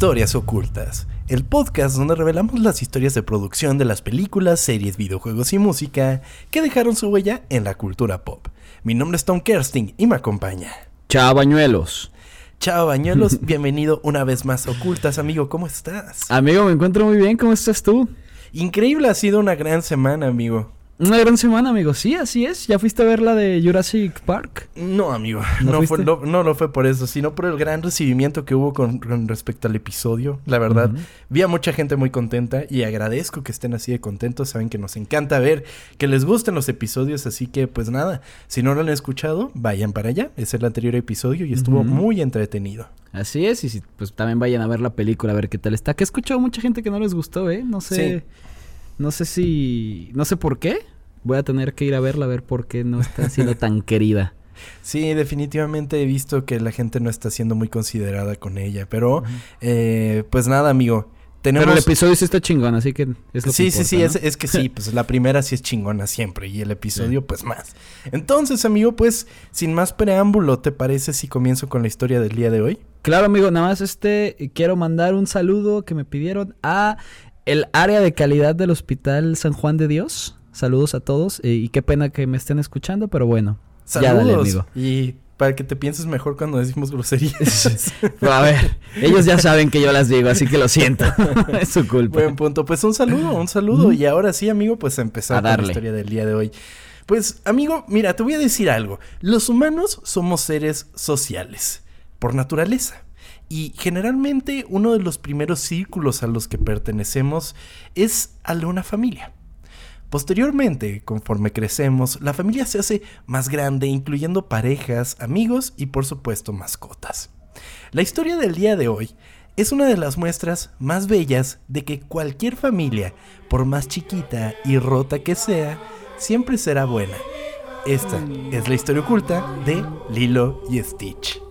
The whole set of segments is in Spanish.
Historias Ocultas, el podcast donde revelamos las historias de producción de las películas, series, videojuegos y música que dejaron su huella en la cultura pop. Mi nombre es Tom Kersting y me acompaña. Chao, bañuelos. Chao, bañuelos. Bienvenido una vez más a Ocultas, amigo. ¿Cómo estás? Amigo, me encuentro muy bien. ¿Cómo estás tú? Increíble, ha sido una gran semana, amigo. Una gran semana, amigo. Sí, así es. ¿Ya fuiste a ver la de Jurassic Park? No, amigo. ¿No No, fue, no, no lo fue por eso, sino por el gran recibimiento que hubo con, con respecto al episodio. La verdad, vi a mucha gente muy contenta y agradezco que estén así de contentos. Saben que nos encanta ver que les gusten los episodios, así que pues nada, si no lo han escuchado, vayan para allá. Es el anterior episodio y estuvo muy entretenido. Así es. Y si, pues también vayan a ver la película a ver qué tal está. Que he escuchado mucha gente que no les gustó, ¿eh? No sé. Sí. No sé si. No sé por qué. Voy a tener que ir a verla a ver por qué no está siendo tan querida. Sí, definitivamente he visto que la gente no está siendo muy considerada con ella, pero eh, pues nada, amigo. Tenemos... Pero el episodio sí está chingón, así que es lo que Sí, sí, sí, es que sí, pues la primera sí es chingona siempre y el episodio pues más. Entonces, amigo, pues sin más preámbulo, ¿te parece si comienzo con la historia del día de hoy? Claro, amigo, nada más este quiero mandar un saludo que me pidieron a el área de calidad del Hospital San Juan de Dios. Saludos a todos eh, y qué pena que me estén escuchando, pero bueno. Ya dale, Saludos. amigo. Y para que te pienses mejor cuando decimos groserías. A ver, ellos ya saben que yo las digo, así que lo siento. es su culpa. Buen punto. Pues un saludo, un saludo. Y ahora sí, amigo, pues empezar A con la historia del día de hoy. Pues, amigo, mira, te voy a decir algo. Los humanos somos seres sociales, por naturaleza. Y generalmente uno de los primeros círculos a los que pertenecemos es al de una familia. Posteriormente, conforme crecemos, la familia se hace más grande, incluyendo parejas, amigos y por supuesto mascotas. La historia del día de hoy es una de las muestras más bellas de que cualquier familia, por más chiquita y rota que sea, siempre será buena. Esta es la historia oculta de Lilo y Stitch.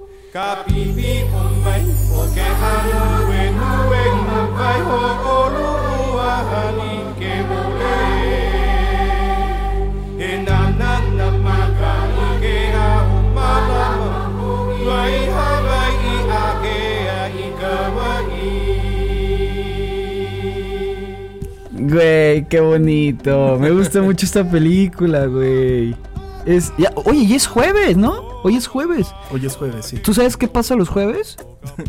Güey, qué bonito. Me gusta mucho esta película, güey. Es, ya, oye, y es jueves, ¿no? Hoy es jueves. Hoy es jueves, sí. ¿Tú sabes qué pasa los jueves?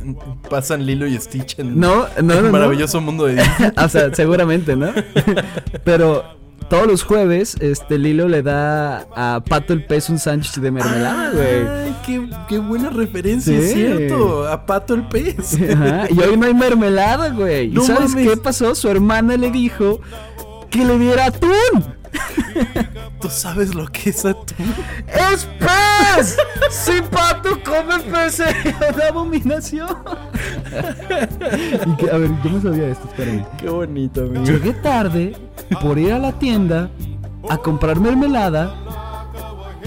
Pasan Lilo y Stitch en No, no, el no, maravilloso mundo de Disney. o sea, seguramente, ¿no? Pero todos los jueves, este Lilo le da a Pato el pez un sándwich de mermelada, güey. Ay, qué, qué buena referencia, Sí. es cierto. A Pato el pez. Ajá, y hoy no hay mermelada, güey. ¿Y No sabes mames. qué pasó? Su hermana le dijo que le diera atún. ¿Tú sabes lo que es atún? ¡Es pez! Si Pato come pez, una abominación. Y que- a ver, yo me sabía esto, espérame. Qué bonito, amigo. Llegué tarde por ir a la tienda a comprar mermelada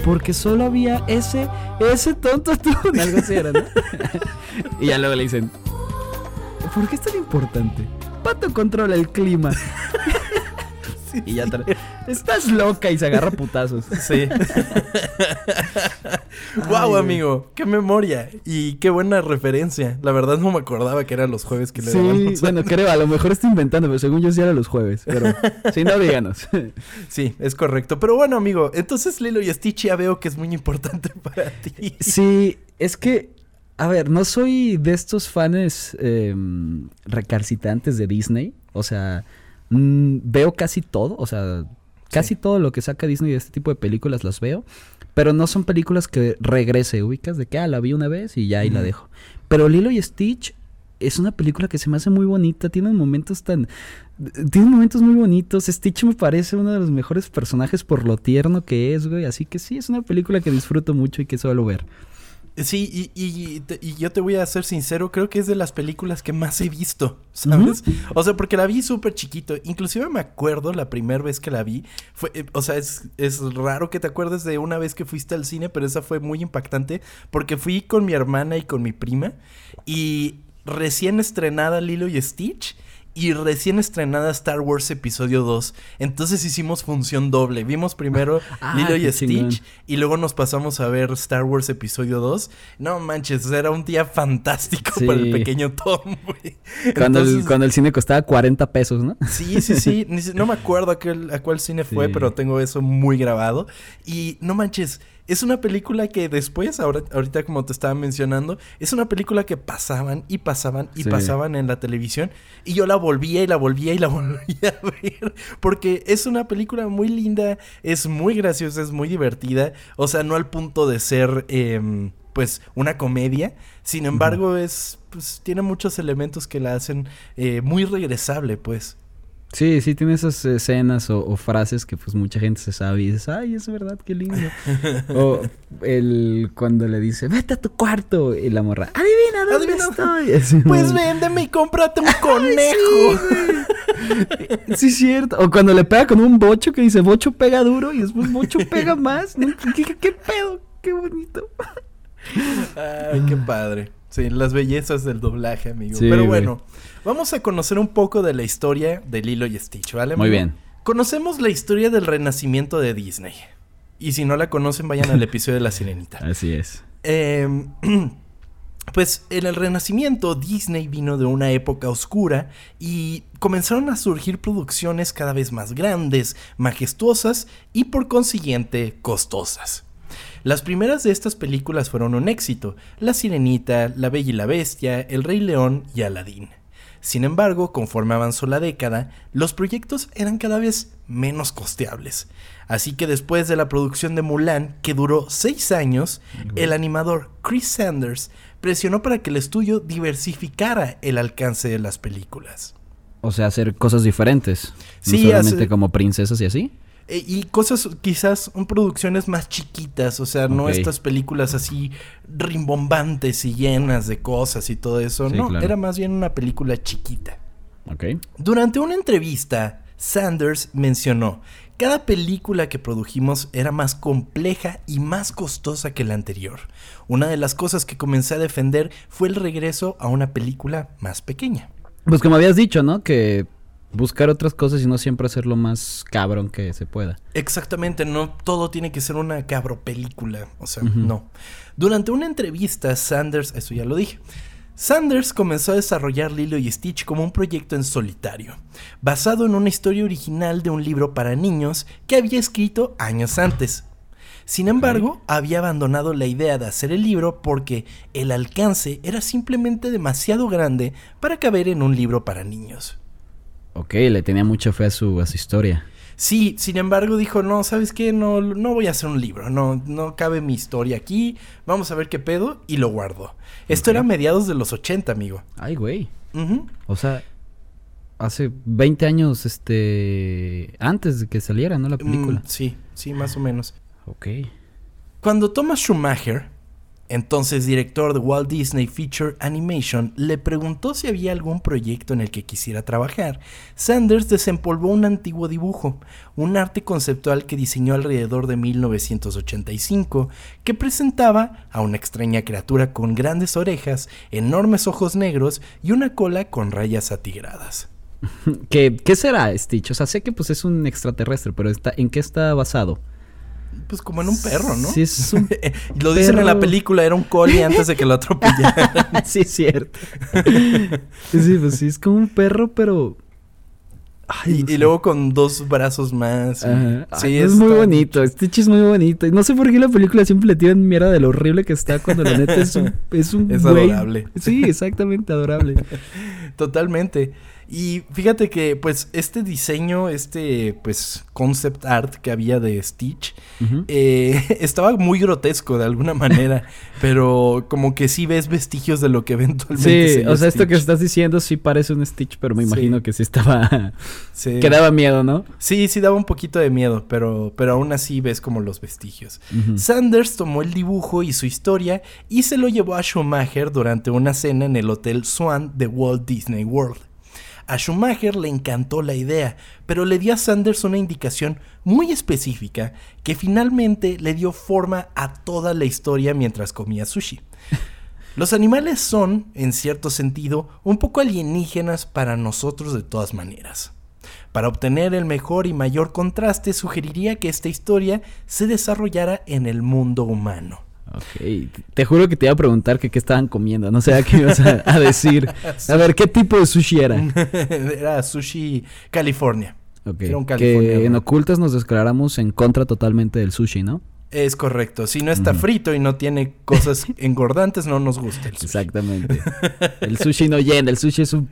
porque solo había ese, ese tonto atún. Algo así era, ¿no? y ya luego le dicen, ¿por qué es tan importante? Pato controla el clima. y ya tra- Estás loca y se agarra putazos. Sí. wow, amigo, qué memoria y qué buena referencia. La verdad no me acordaba que eran los jueves que le daban Sí, un bueno, creo, a lo mejor estoy inventando, pero según yo sí era los jueves. Pero si no, díganos. Sí, es correcto. Pero bueno, amigo, entonces Lilo y Stitch ya veo que es muy importante para ti. Sí, es que, a ver, no soy de estos fans eh, recalcitrantes de Disney. O sea, mm, veo casi todo, o sea, casi Sí. todo lo que saca Disney de este tipo de películas las veo. Pero no son películas que regrese, ubicas, de que, ah, la vi una vez y ya ahí la dejo. Pero Lilo y Stitch es una película que se me hace muy bonita, tiene momentos tan... Tiene momentos muy bonitos. Stitch me parece uno de los mejores personajes por lo tierno que es, güey. Así que sí, es una película que disfruto mucho y que suelo ver. Sí, y, y, yo te voy a ser sincero, creo que es de las películas que más he visto, ¿sabes? O sea, porque la vi súper chiquito. Inclusive me acuerdo la primera vez que la vi. Fue, eh, o sea, es, es raro que te acuerdes de una vez que fuiste al cine, pero esa fue muy impactante porque fui con mi hermana y con mi prima y recién estrenada Lilo y Stitch. Y recién estrenada Star Wars Episodio 2. Entonces hicimos función doble. Vimos primero Ah, Lilo y Stitch chingón. y luego nos pasamos a ver Star Wars Episodio 2. No manches, era un día fantástico Sí. para el pequeño Tom, güey. Cuando, el, cuando el cine costaba 40 pesos, ¿no? Sí, sí, sí. No me acuerdo a, qué- a cuál cine fue, pero tengo eso muy grabado. Y no manches, es una película que después, ahora, ahorita como te estaba mencionando, es una película que pasaban y pasaban y Sí. pasaban en la televisión. Y yo la volvía y la volvía y la volvía a ver. Porque es una película muy linda, es muy graciosa, es muy divertida. O sea, no al punto de ser... em, pues una comedia, sin embargo es pues tiene muchos elementos que la hacen eh, muy regresable, pues. Sí, sí, tiene esas escenas o, o frases que pues mucha gente se sabe y dices, ay, es verdad, qué lindo. o el cuando le dice, vete a tu cuarto y la morra, adivina dónde Adivina. estoy. Pues ¿no? véndeme y cómprate un conejo. Sí, cierto. O cuando le pega con un bocho que dice, bocho pega duro y después bocho pega más. ¿Qué, qué- qué pedo? Qué bonito. Ay, qué padre. Sí, las bellezas del doblaje, amigo. Sí, Pero güey. bueno, vamos a conocer un poco de la historia de Lilo y Stitch, ¿vale? Muy bien. Conocemos la historia del renacimiento de Disney. Y si no la conocen, vayan al episodio de La Sirenita. Así es. Eh, pues en el Renacimiento Disney vino de una época oscura y comenzaron a surgir producciones cada vez más grandes, majestuosas y por consiguiente costosas. Las primeras de estas películas fueron un éxito, La Sirenita, La Bella y la Bestia, El Rey León y Aladín. Sin embargo, conforme avanzó la década, los proyectos eran cada vez menos costeables. Así que después de la producción de Mulan, que duró seis años, el animador Chris Sanders presionó para que el estudio diversificara el alcance de las películas. O sea, hacer cosas diferentes. Sí, no solamente hace- como princesas y así. E- y cosas quizás un producciones más chiquitas, o sea, no estas películas así rimbombantes y llenas de cosas y todo eso, Sí, no, claro. era más bien una película chiquita. Durante una entrevista, Sanders mencionó, cada película que produjimos era más compleja y más costosa que la anterior. Una de las cosas que comencé a defender fue el regreso a una película más pequeña. Pues como habías dicho, ¿no? Que buscar otras cosas y no siempre hacer lo más cabrón que se pueda. Exactamente, no todo tiene que ser una cabro película, o sea, no. Durante una entrevista, Sanders, eso ya lo dije, Sanders comenzó a desarrollar Lilo y Stitch como un proyecto en solitario, basado en una historia original de un libro para niños que había escrito años antes. Sin embargo, había abandonado la idea de hacer el libro porque el alcance era simplemente demasiado grande para caber en un libro para niños. Ok, le tenía mucha fe a su, a su historia. Sí, sin embargo dijo, no, ¿sabes qué? No, no voy a hacer un libro, no, no cabe mi historia aquí, vamos a ver qué pedo, y lo guardó. Esto era a mediados de los 80, amigo. Ay, güey. Ujú. O sea, hace 20 años, este... Antes de que saliera, ¿no? La película. Mm, sí, sí, más o menos. Ok. Cuando Thomas Schumacher, entonces director de Walt Disney Feature Animation, le preguntó si había algún proyecto en el que quisiera trabajar, Sanders desempolvó un antiguo dibujo, un arte conceptual que diseñó alrededor de 1985, que presentaba a una extraña criatura con grandes orejas, enormes ojos negros y una cola con rayas atigradas. ¿Qué, ¿Qué será Stitch? O sea, sé que pues es un extraterrestre, pero está, ¿en qué está basado? Pues como en un perro, ¿no? Sí, es un Lo dicen en la película, era un collie antes de que lo atropellaran. sí, es cierto. sí, pues sí, es como un perro, pero... Ay, Y, no y sé. luego con dos brazos más. Ajá. Sí, Ay, es está- muy bonito. Stitch es muy bonito. No sé por qué la película siempre le tiran mierda de lo horrible que está cuando la neta es un, es un Es adorable. Sí, exactamente adorable. Totalmente. Y fíjate que, pues, este diseño, este, pues, concept art que había de Stitch, eh, estaba muy grotesco de alguna manera, pero como que sí ves vestigios de lo que eventualmente Sí, sería o sea, esto que estás diciendo sí parece un Stitch, pero me Sí. imagino que sí estaba... Sí. que daba miedo, ¿no? Sí, sí daba un poquito de miedo, pero, pero aún así ves como los vestigios. Sanders tomó el dibujo y su historia y se lo llevó a Schumacher durante una cena en el Hotel Swan de Walt Disney World. A Schumacher le encantó la idea, pero le dio a Sanders una indicación muy específica que finalmente le dio forma a toda la historia mientras comía sushi. Los animales son, en cierto sentido, un poco alienígenas para nosotros de todas maneras. Para obtener el mejor y mayor contraste, sugeriría que esta historia se desarrollara en el mundo humano. Ok, te juro que te iba a preguntar que qué estaban comiendo, no sé a qué ibas a, a decir. A ver, ¿qué tipo de sushi era? Era Sushi California. Ok, Era un californiano. Que en ocultas nos declaramos en contra totalmente del sushi, ¿no? Es correcto. Si no está frito y no tiene cosas engordantes, no nos gusta el sushi. Exactamente. El sushi no llena, el sushi es un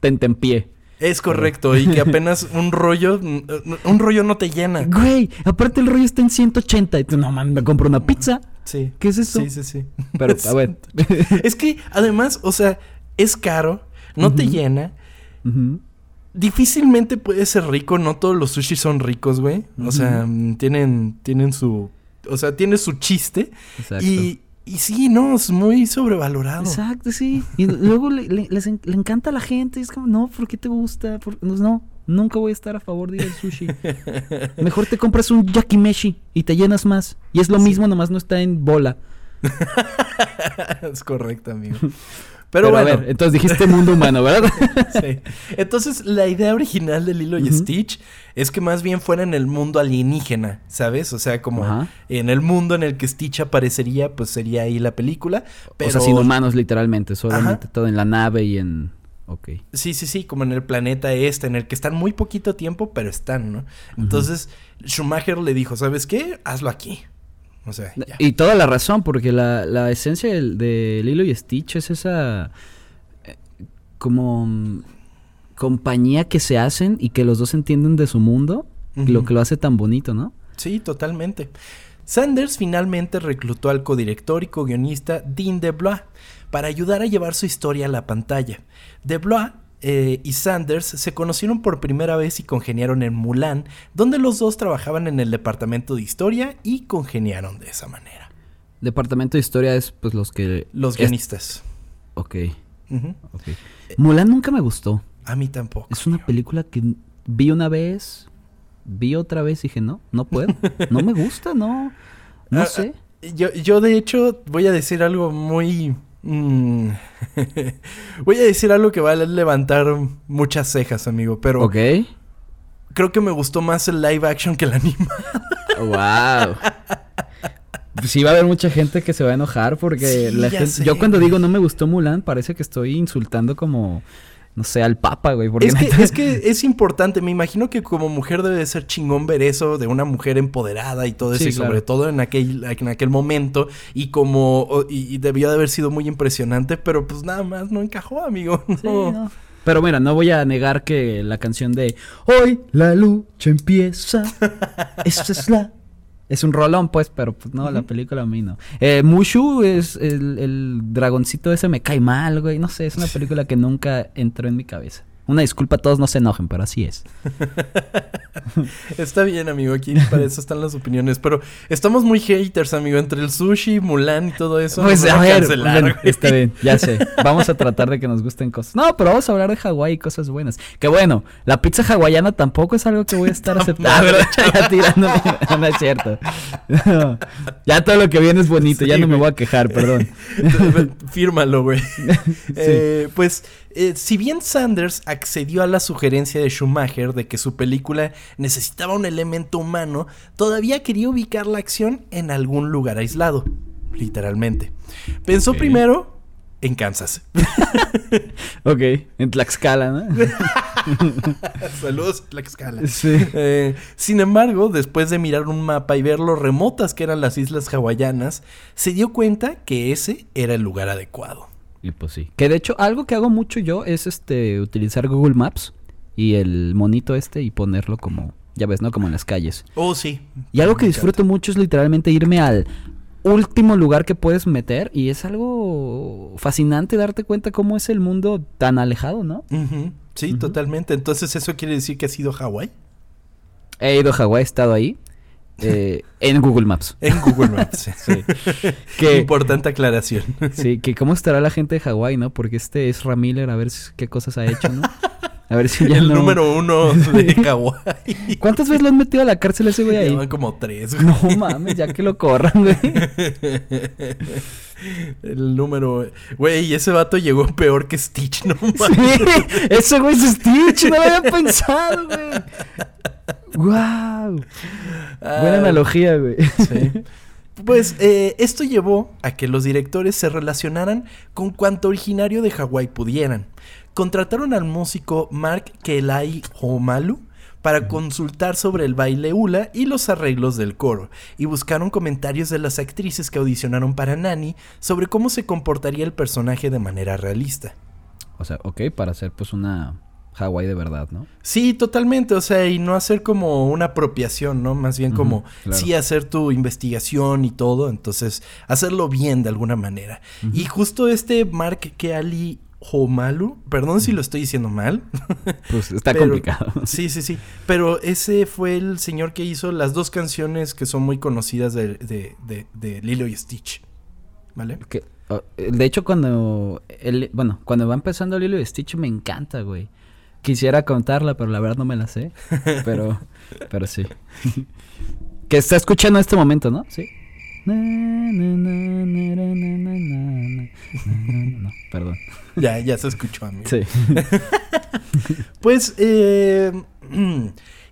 tentempié. Es correcto. Y que apenas un rollo, un rollo no te llena. Güey, aparte el rollo está en 180 y tú, no mames, me compro una pizza. Sí. ¿Qué es eso? Sí, sí, sí. Pero, a ver. Es que además, o sea, es caro, no te llena. Difícilmente puede ser rico, no todos los sushi son ricos, güey. O sea, mm, tienen, tienen su. O sea, tiene su chiste. Exacto. Y, y sí, no, es muy sobrevalorado. Exacto, sí. Y luego le, le- les en- le encanta a la gente. y Es como, no, ¿por qué te gusta? ¿Por- no, no, nunca voy a estar a favor de ir al sushi. Mejor te compras un yakimeshi y te llenas más. Y es lo Sí. mismo, nomás no está en bola. es correcto, amigo. Pero, Pero, a bueno, ver, entonces dijiste mundo humano, ¿verdad? sí. Entonces, la idea original de Lilo y. Stitch es que más bien fuera en el mundo alienígena, ¿sabes? O sea, como en el mundo en el que Stitch aparecería, pues sería ahí la película. Pero... O sea, sin humanos, literalmente. Solamente Ajá. todo en la nave y en. Ok. Sí, sí, sí, como en el planeta este, en el que están muy poquito tiempo, pero están, ¿no? Entonces, Schumacher le dijo, ¿sabes qué? Hazlo aquí. O sea, ya. Y toda la razón, porque la, la esencia de Lilo y Stitch es esa. eh, como. mm, compañía que se hacen y que los dos entienden de su mundo. y Lo que lo hace tan bonito, ¿no? Sí, totalmente. Sanders finalmente reclutó al codirector y co-guionista Dean DeBlois para ayudar a llevar su historia a la pantalla. DeBlois eh, y Sanders se conocieron por primera vez y congeniaron en Mulan, donde los dos trabajaban en el departamento de historia y congeniaron de esa manera. Departamento de historia es pues los que. Los es- guionistas. Ok, Ujú. ok. Mulan nunca me gustó. A mí tampoco. Es una película que vi una vez, vi otra vez y dije, no, no puedo. No me gusta, no. No Ah, sé. Yo, yo de hecho voy a decir algo muy... mm, voy a decir algo que va a levantar muchas cejas, amigo, pero Ok. creo que me gustó más el live action que el anime. Wow. Sí va a haber mucha gente que se va a enojar porque Sí, la gente- yo cuando digo no me gustó Mulan parece que estoy insultando como no sé al Papa, güey, porque Es que, neta- es que es importante, me imagino que como mujer debe de ser chingón ver eso de una mujer empoderada y todo eso, Sí, y sobre claro. todo en aquel, en aquel momento, y como, y, y debió de haber sido muy impresionante, pero pues nada más no encajó, amigo. Sí, no. Pero mira, no voy a negar que la canción de Hoy la lucha empieza. Esta es la. Es un rolón, pues, pero pues no, la película a mí no. Eh, Mushu es el, el dragoncito ese me cae mal, güey. No sé, es una película que nunca entró en mi cabeza. Una disculpa, todos no se enojen, pero así es. Está bien, amigo, aquí para eso están las opiniones, pero estamos muy haters, amigo, entre el sushi, Mulan y todo eso. Pues a ver, cancelar, está bien, ya sé. Vamos a tratar de que nos gusten cosas. No, pero vamos a hablar de Hawái y cosas buenas. Que bueno, la pizza hawaiana tampoco es algo que voy a estar aceptando. ya tirándome. No es cierto. No. Ya todo lo que viene es bonito, ya no me voy a quejar, perdón. Fírmalo, güey. Eh, pues, eh, si bien Sanders accedió a la sugerencia de Schumacher de que su película necesitaba un elemento humano, todavía quería ubicar la acción en algún lugar aislado, literalmente. Pensó primero en Kansas. Ok, en Tlaxcala, ¿no? Saludos, Tlaxcala. Sí. Eh, sin embargo, después de mirar un mapa y ver lo remotas que eran las islas hawaianas, se dio cuenta que ese era el lugar adecuado. Y pues sí. Que de hecho, algo que hago mucho yo es este utilizar Google Maps y el monito este y ponerlo como, ya ves, ¿no? Como en las calles. Oh, sí. Y algo que disfruto mucho es literalmente irme al último lugar que puedes meter y es algo fascinante darte cuenta cómo es el mundo tan alejado, ¿no? Sí, totalmente. Entonces, ¿eso quiere decir que ha sido Hawái? He ido a Hawái, he estado ahí eh, en Google Maps. En Google Maps. Sí. Que, Importante aclaración. sí, que cómo estará la gente de Hawái, ¿no? Porque este es Ramiller, a ver qué cosas ha hecho, ¿no? A ver si ya El no... número uno de Hawái. ¿Cuántas veces lo han metido a la cárcel ese güey ahí? Llevan como tres. güey. No mames, ya que lo corran, güey. El número. Güey, ese vato llegó peor que Stitch, no mames. Sí, ese güey es Stitch, no lo había pensado, güey. Wow. Buena Ah, analogía, güey. Sí. Pues eh, esto llevó a que los directores se relacionaran con cuanto originario de Hawái pudieran. Contrataron al músico Mark Kelai Homalu para consultar sobre el baile hula y los arreglos del coro, y buscaron comentarios de las actrices que audicionaron para Nani sobre cómo se comportaría el personaje de manera realista. O sea, ok, para hacer pues una Hawái de verdad, ¿no? Sí, totalmente, o sea, y no hacer como una apropiación, ¿no? Más bien como claro. sí hacer tu investigación y todo, entonces hacerlo bien de alguna manera. Y justo este Mark Keali Homalu, perdón si lo estoy diciendo mal. Pues está pero- complicado. Sí, sí, sí, pero ese fue el señor que hizo las dos canciones que son muy conocidas de, de, de, de Lilo y Stitch, ¿vale? Que, oh, de hecho, cuando. el- bueno, cuando va empezando Lilo y Stitch me encanta, güey. Quisiera contarla, pero la verdad no me la sé. Pero, pero sí. que está escuchando en este momento, ¿no? Sí. No, perdón. Ya, ya se escuchó a mí. Sí. pues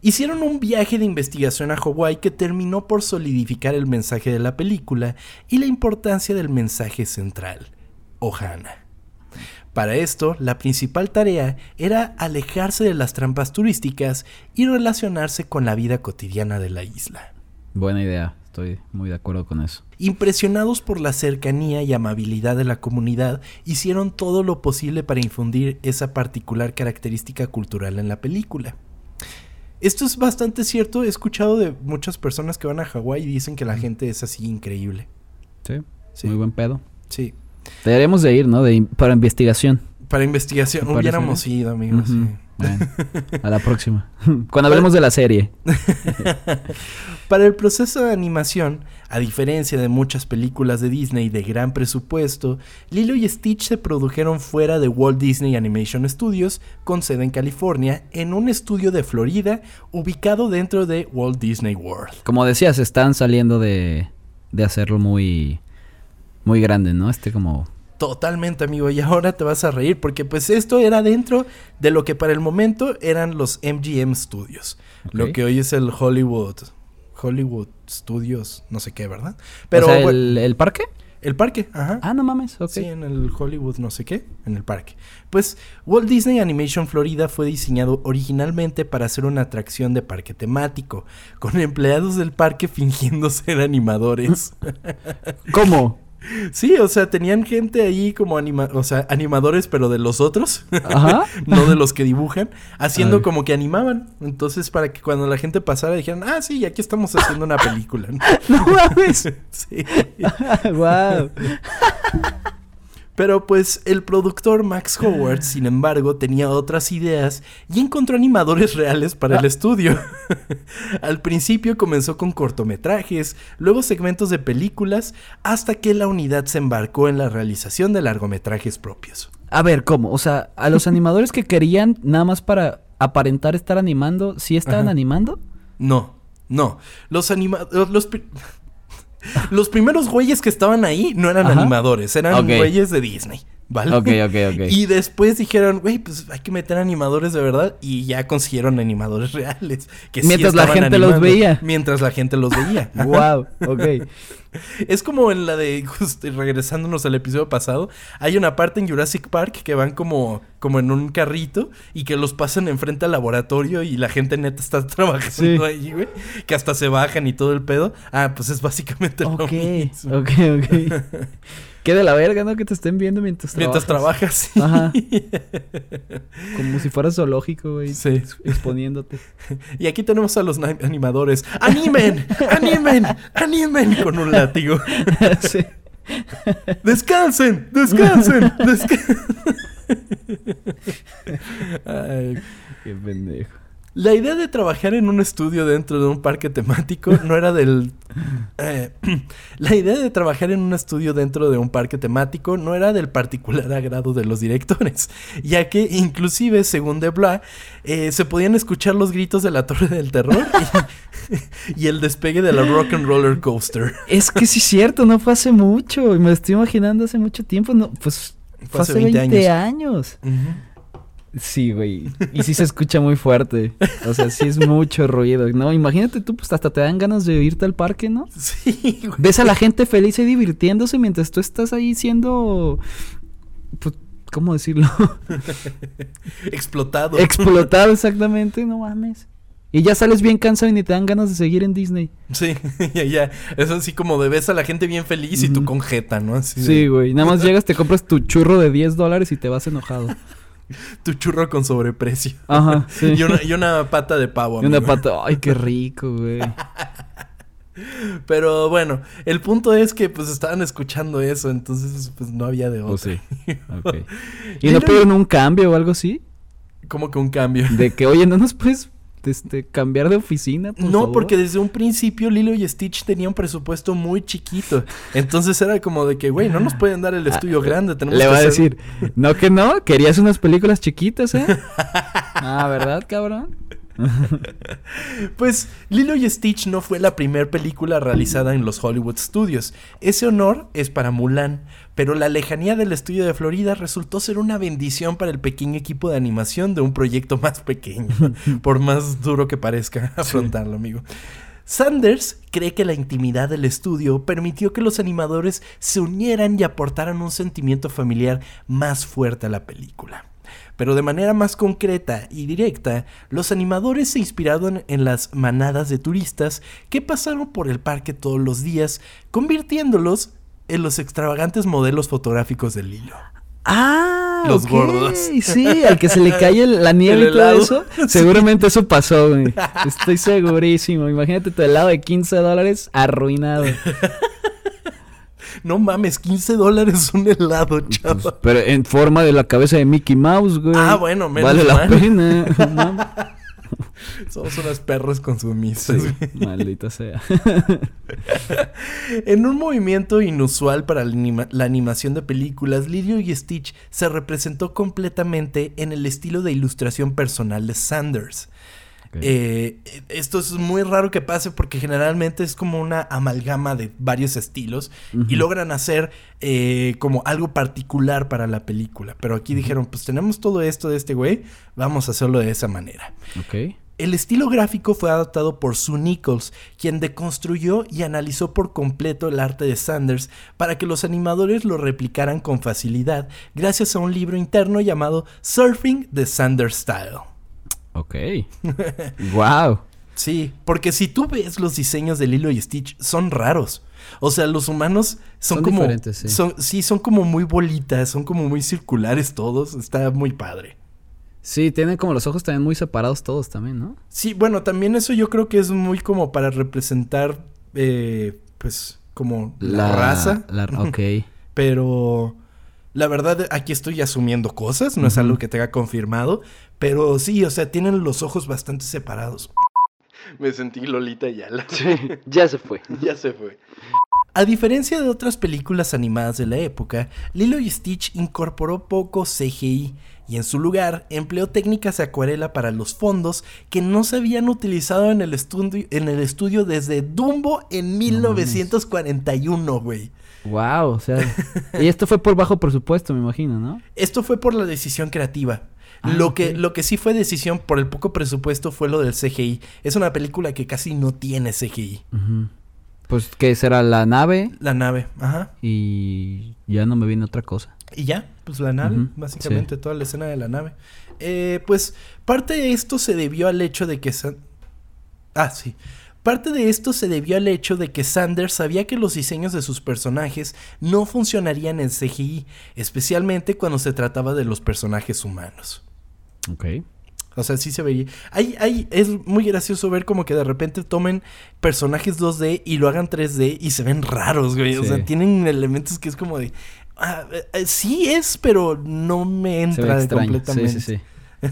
hicieron un viaje de investigación a Hawái que terminó por solidificar el mensaje de la película y la importancia del mensaje central, Ohana. Para esto, la principal tarea era alejarse de las trampas turísticas y relacionarse con la vida cotidiana de la isla. Buena idea. Estoy muy de acuerdo con eso. Impresionados por la cercanía y amabilidad de la comunidad, hicieron todo lo posible para infundir esa particular característica cultural en la película. Esto es bastante cierto, he escuchado de muchas personas que van a Hawái y dicen que la gente es así increíble. Sí. Sí. Muy buen pedo. Sí. Deberíamos de ir, ¿no? De, para investigación. Para investigación, ¿Te parece hubiéramos ido, amigos. Sí. Bueno, a la próxima. Cuando hablemos de la serie. Para el proceso de animación, a diferencia de muchas películas de Disney de gran presupuesto, Lilo y Stitch se produjeron fuera de Walt Disney Animation Studios, con sede en California, en un estudio de Florida ubicado dentro de Walt Disney World. Como decías, están saliendo de, de hacerlo muy, muy grande, ¿no? Este como... Totalmente, amigo, y ahora te vas a reír porque pues esto era dentro de lo que para el momento eran los MGM Studios, lo que hoy es el Hollywood Hollywood Studios, no sé qué, ¿verdad? Pero o sea, bueno, el, el parque. el parque, ajá. Ah, no mames, ok. Sí, en el Hollywood no sé qué, en el parque. Pues Walt Disney Animation Florida fue diseñado originalmente para ser una atracción de parque temático, con empleados del parque fingiendo ser animadores. ¿Cómo? Sí, o sea, tenían gente ahí como anima o sea, animadores pero de los otros, Ajá. no de los que dibujan, haciendo como que animaban. Entonces, para que cuando la gente pasara dijeran, "Ah, sí, aquí estamos haciendo una película." ¿no? No mames. sí. wow. Pero pues el productor Max Howard, sin embargo, tenía otras ideas y encontró animadores reales para el estudio. Al principio comenzó con cortometrajes, luego segmentos de películas, hasta que la unidad se embarcó en la realización de largometrajes propios. A ver, ¿cómo? O sea, a los animadores que querían nada más para aparentar estar animando, ¿sí estaban Ajá. animando? No, no. Los animadores... Los, los primeros güeyes que estaban ahí no eran Ajá. animadores, eran Ok. güeyes de Disney. ¿Vale? Ok, ok, ok. Y después dijeron, güey, pues hay que meter animadores de verdad. Y ya consiguieron animadores reales. Que sí Mientras la gente los veía. Mientras la gente los veía. Wow, ok. Es como en la de, regresándonos al episodio pasado, hay una parte en Jurassic Park que van como, como en un carrito y que los pasan enfrente al laboratorio y la gente neta está trabajando Sí. ahí, güey. Que hasta se bajan y todo el pedo. Ah, pues es básicamente lo Ok, mismo. ok, ok. Qué de la verga, ¿no? Que te estén viendo mientras trabajas. Mientras trabajas, sí. Ajá. Como si fueras zoológico, güey. Sí. ex- Exponiéndote. Y aquí tenemos a los animadores. ¡Animen! ¡Animen! ¡Animen! Con un látigo. sí. ¡Descansen! ¡Descansen! ¡Descansen! Ay, Qué pendejo. La idea de trabajar en un estudio dentro de un parque temático no era del... eh, la idea de trabajar en un estudio dentro de un parque temático no era del particular agrado de los directores, ya que inclusive, según De eh, se podían escuchar los gritos de la Torre del Terror y, y el despegue de la Rock and Roller Coaster. Es que sí es cierto, no fue hace mucho. Y me lo estoy imaginando hace mucho tiempo. No, pues fue hace 20, años. Sí, güey. Y sí se escucha muy fuerte. O sea, sí es mucho ruido. No, imagínate tú, pues hasta te dan ganas de irte al parque, ¿no? Sí, güey. Ves a la gente feliz y divirtiéndose mientras tú estás ahí siendo. Pues, ¿cómo decirlo? Explotado. Explotado, exactamente. No mames. Y ya sales bien cansado y ni te dan ganas de seguir en Disney. Sí, ya, ya. Es así como de ves a la gente bien feliz y tú Ujú. con jeta, ¿no? Así Sí, güey. Nada más llegas, te compras tu churro de 10 dólares y te vas enojado. Tu churro con sobreprecio. Ajá, sí. Y, una, y una pata de pavo. Y una pata. Ay, qué rico, güey. Pero bueno, el punto es que pues estaban escuchando eso, entonces pues no había de otra. Oh, sí. Ok. ¿Y no pidieron un cambio o algo así? Como que un cambio. De que, oye, ¿no nos puedes este, cambiar de oficina? por No, favor?" porque desde un principio Lilo y Stitch tenía un presupuesto muy chiquito. Entonces era como de que, güey, no nos pueden dar el estudio grande. Tenemos Le que va a decir, no que no, querías unas películas chiquitas, ¿eh? ah, ¿verdad, cabrón? Pues Lilo y Stitch no fue la primera película realizada en los Hollywood Studios. Ese honor es para Mulan, pero la lejanía del estudio de Florida resultó ser una bendición para el pequeño equipo de animación de un proyecto más pequeño, por más duro que parezca afrontarlo, amigo. Sanders cree que la intimidad del estudio permitió que los animadores se unieran y aportaran un sentimiento familiar más fuerte a la película. Pero de manera más concreta y directa, los animadores se inspiraron en las manadas de turistas que pasaron por el parque todos los días, convirtiéndolos en los extravagantes modelos fotográficos del hilo. Ah, Los gordos. Sí, al que se le cae el- la nieve El y todo eso. Seguramente eso pasó, güey. Estoy segurísimo. Imagínate tu helado de 15 dólares arruinado. No mames, 15 dólares un helado. Pues, pero en forma de la cabeza de Mickey Mouse, güey. Ah, bueno, menos Vale la pena. Somos unas perras consumistas. Sí, maldita sea. En un movimiento inusual para la, anima- la animación de películas, Lilo y Stitch se representó completamente en el estilo de ilustración personal de Sanders. Eh, esto es muy raro que pase porque generalmente es como una amalgama de varios estilos y logran hacer eh, como algo particular para la película. Pero aquí dijeron, pues tenemos todo esto de este güey, vamos a hacerlo de esa manera. Ok. El estilo gráfico fue adaptado por Sue Nichols, quien deconstruyó y analizó por completo el arte de Sanders para que los animadores lo replicaran con facilidad, gracias a un libro interno llamado Surfing the Sanders Style. Ok. wow. Sí, porque si tú ves los diseños de Lilo y Stitch, son raros. O sea, los humanos son, Son como. diferentes, sí. Son, sí, son como muy bolitas, son como muy circulares todos. Está muy padre. Sí, tienen como los ojos también muy separados todos también, ¿no? Sí, bueno, también eso yo creo que es muy como para representar, eh, pues, como la, raza. la- ok. Pero la verdad, aquí estoy asumiendo cosas, no es algo que tenga confirmado. Pero sí, o sea, tienen los ojos bastante separados. Me sentí Lolita Yala. ya se fue. ya se fue. A diferencia de otras películas animadas de la época, Lilo y Stitch incorporó poco CGI y en su lugar empleó técnicas de acuarela para los fondos que no se habían utilizado en el estudio, en el estudio desde Dumbo en 1941, güey. Wow, o sea. y esto fue por bajo presupuesto, me imagino, ¿no? Esto fue por la decisión creativa. Ah, lo, que, lo que sí fue decisión por el poco presupuesto fue lo del CGI. Es una película que casi no tiene CGI. Pues que será la nave La nave, ajá. y ya no me viene otra cosa. Y ya, pues la nave, básicamente sí. toda la escena de la nave. Eh, pues parte de esto se debió al hecho de que... San- Ah, sí. Parte de esto se debió al hecho de que Sanders sabía que los diseños de sus personajes no funcionarían en CGI, especialmente cuando se trataba de los personajes humanos. Ok. O sea, sí se veía. Hay, hay, es muy gracioso ver como que de repente tomen personajes 2D y lo hagan 3D y se ven raros, güey. O sea, tienen elementos que es como de. ah, eh, sí es, pero no me Se ve entra completamente. Sí, sí, sí.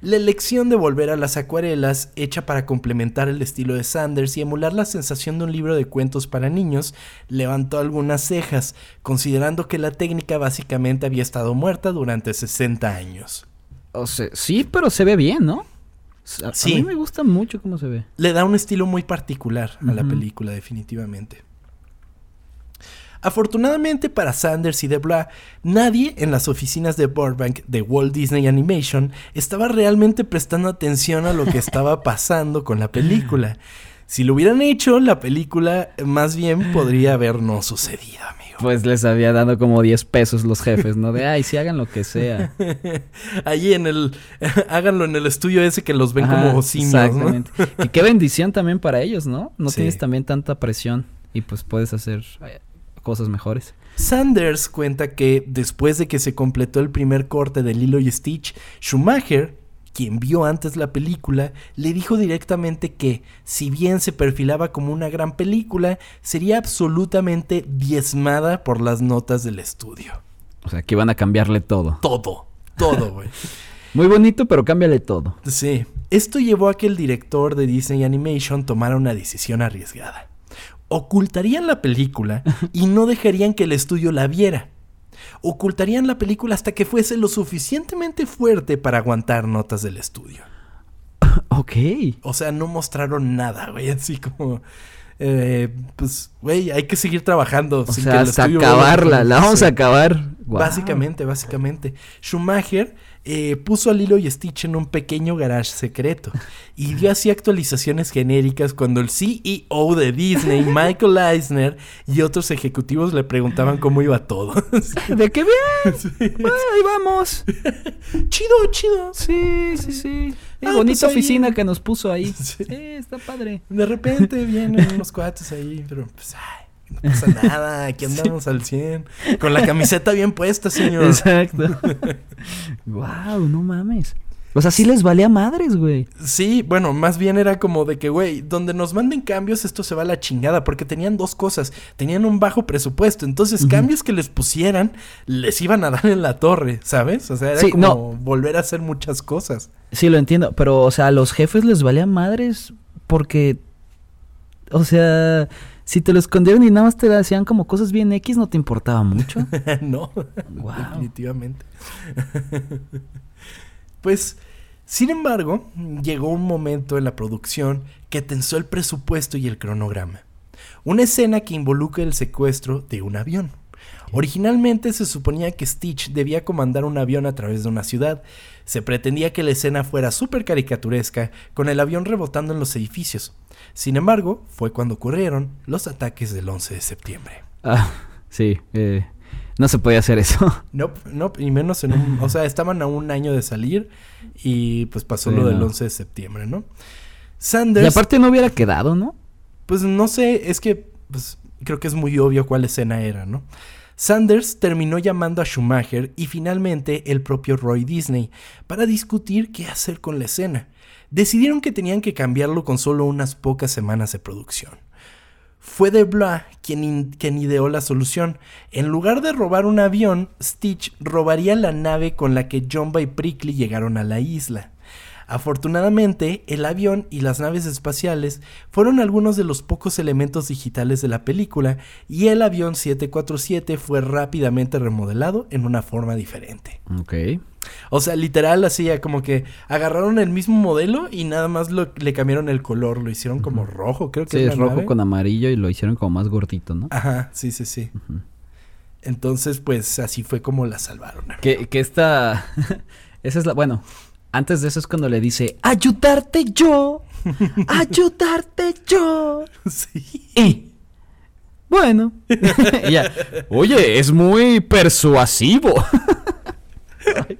La elección de volver a las acuarelas, hecha para complementar el estilo de Sanders y emular la sensación de un libro de cuentos para niños, levantó algunas cejas, considerando que la técnica básicamente había estado muerta durante 60 años. O sea, sí, pero se ve bien, ¿no? A, a Sí. mí me gusta mucho cómo se ve. Le da un estilo muy particular a la película, definitivamente. Afortunadamente para Sanders y DeBla, nadie en las oficinas de Burbank de Walt Disney Animation estaba realmente prestando atención a lo que estaba pasando con la película. Si lo hubieran hecho, la película más bien podría haber no sucedido, amigo. Pues les había dado como 10 pesos los jefes, ¿no? De, ay, sí, hagan lo que sea. Allí en el... háganlo en el estudio ese que los ven Ajá, como simios, ¿no? Exactamente. Y qué bendición también para ellos, ¿no? No Sí. tienes también tanta presión y pues puedes hacer eh, cosas mejores. Sanders cuenta que después de que se completó el primer corte de Lilo y Stitch, Schumacher, quien vio antes la película, le dijo directamente que, si bien se perfilaba como una gran película, sería absolutamente diezmada por las notas del estudio. O sea, que iban a cambiarle todo. Todo, todo, güey. Muy bonito, pero cámbiale todo. Sí, esto llevó a que el director de Disney Animation tomara una decisión arriesgada. Ocultarían la película y no dejarían que el estudio la viera. Ocultarían la película hasta que fuese lo suficientemente fuerte para aguantar notas del estudio. Ok. O sea, no mostraron nada, güey, así como... eh, pues, güey, hay que seguir trabajando. O sin que sea, el hasta acabarla. La vamos Sí. a acabar. Básicamente, básicamente. Schumacher eh, puso a Lilo y Stitch en un pequeño garage secreto y dio así actualizaciones genéricas cuando el CEO de Disney, Michael Eisner, y otros ejecutivos le preguntaban cómo iba todo. ¿De qué bien? Bueno, ahí vamos. chido, chido. Sí, sí, sí. Eh, Ah, bonita pues ahí- oficina que nos puso ahí. Sí. Sí, está padre. De repente vienen unos cuates ahí, pero pues, ay, no pasa nada, aquí andamos al 100. Con la camiseta bien puesta, señor. Exacto. wow, no mames. O sea, sí les valía madres, güey. Sí, bueno, más bien era como de que, güey, donde nos manden cambios, esto se va a la chingada, porque tenían dos cosas. Tenían un bajo presupuesto, entonces cambios que les pusieran, les iban a dar en la torre, ¿sabes? O sea, era Sí, como no. volver a hacer muchas cosas. Sí, lo entiendo. Pero, o sea, a los jefes les valía madres porque. O sea, si te lo escondieron y nada más te hacían como cosas bien X, no te importaba mucho. no, Wow. definitivamente. pues, sin embargo, llegó un momento en la producción que tensó el presupuesto y el cronograma. Una escena que involucra el secuestro de un avión. Originalmente se suponía que Stitch debía comandar un avión a través de una ciudad. Se pretendía que la escena fuera súper caricaturesca, con el avión rebotando en los edificios. Sin embargo, fue cuando ocurrieron los ataques del 11 de septiembre. Ah, sí. eh, no se podía hacer eso. No, no, y menos en un... O sea, estaban a un año de salir y pues pasó Sí, lo del no. 11 de septiembre, ¿no? Y Sanders... aparte no hubiera quedado, ¿no? Pues no sé, es que pues, creo que es muy obvio cuál escena era, ¿no? Sanders terminó llamando a Schumacher y finalmente el propio Roy Disney para discutir qué hacer con la escena. Decidieron que tenían que cambiarlo con solo unas pocas semanas de producción. Fue de Blah quien, quien ideó la solución. En lugar de robar un avión, Stitch robaría la nave con la que Jumba y Prickly llegaron a la isla. Afortunadamente, el avión y las naves espaciales fueron algunos de los pocos elementos digitales de la película y el avión 747 fue rápidamente remodelado en una forma diferente. Ok. O sea, literal, así ya como que agarraron el mismo modelo y nada más lo- le cambiaron el color, lo hicieron como rojo, creo que Sí, es rojo nave. con amarillo y lo hicieron como más gordito, ¿no? Ajá, sí, sí, sí. Entonces, pues así fue como la salvaron. Que, que esta. Esa es la. Bueno, antes de eso es cuando le dice: ¡Ayudarte yo! ¡Ayudarte yo! Sí. Y. Bueno. Oye, es muy persuasivo. Ay,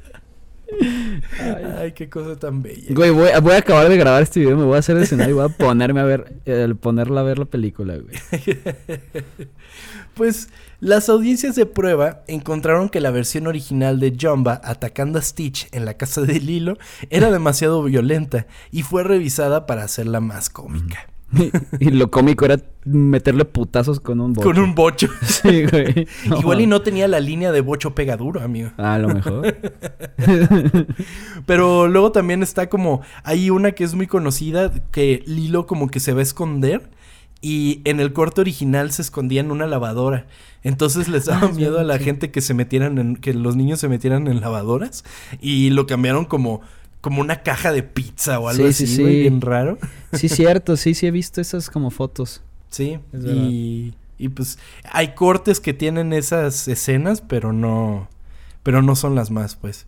qué cosa tan bella. Güey, voy, voy a acabar de grabar este video, me voy a hacer el escenario y voy a ponerme a ver, eh, ponerla a ver la película, güey. Pues las audiencias de prueba encontraron que la versión original de Jumba atacando a Stitch en la casa de Lilo era demasiado violenta y fue revisada para hacerla más cómica. y lo cómico era meterle putazos con un bocho. Con un bocho. Sí, güey. No Igual y no tenía la línea de bocho pegaduro, amigo. A lo mejor. Pero luego también está como. Hay una que es muy conocida que Lilo como que se va a esconder. Y en el corte original se escondía en una lavadora. Entonces les daba Ah, miedo a la sí. gente que se metieran en. que los niños se metieran en lavadoras. Y lo cambiaron como. Como una caja de pizza o algo Sí, así, sí, bien raro. Sí, cierto. Sí, sí he visto esas como fotos. Sí. Es. Y. Y pues. Hay cortes que tienen esas escenas, pero no. Pero no son las más, pues.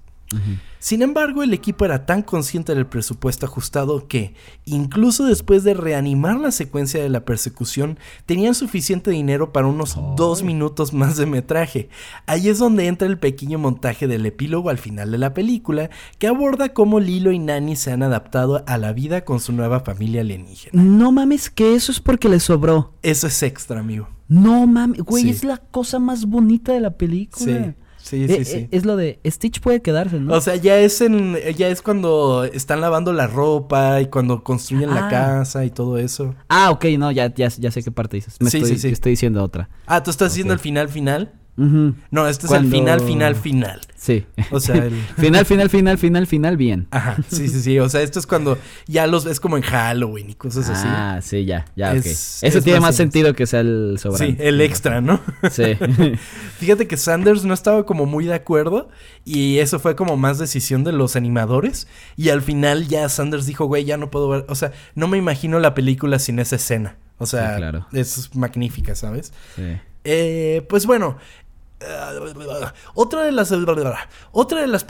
Sin embargo, el equipo era tan consciente del presupuesto ajustado que, incluso después de reanimar la secuencia de la persecución, tenían suficiente dinero para unos dos minutos más de metraje. Ahí es donde entra el pequeño montaje del epílogo al final de la película, que aborda cómo Lilo y Nani se han adaptado a la vida con su nueva familia alienígena. No mames, que eso es porque le sobró. Eso es extra, amigo. No mames, güey, Sí. es la cosa más bonita de la película. Sí, sí, Eh, sí. eh, es lo de Stitch puede quedarse, ¿no? O sea, ya es en, ya es cuando están lavando la ropa y cuando construyen la Ah. casa y todo eso. ah, ok, no, ya, ya, ya sé qué parte dices. Me Sí, estoy, sí, sí. estoy diciendo otra. Ah, tú estás haciendo Ok. el final final. No, este es el final final final. Sí. O sea, el final, final, final, final, final, bien. Ajá, sí, sí, sí. O sea, esto es cuando ya los ves como en Halloween y cosas así. Ah, sí, ya, ya, Es- ok. Eso es tiene más sentido que sea el sobrante. Sí, el extra, ¿no? Sí. Fíjate que Sanders no estaba como muy de acuerdo y eso fue como más decisión de los animadores y al final ya Sanders dijo, güey, ya no puedo ver, o sea, no me imagino la película sin esa escena. O sea, Sí, claro. es magnífica, ¿sabes? sí. Eh, pues bueno, otra de las otra de las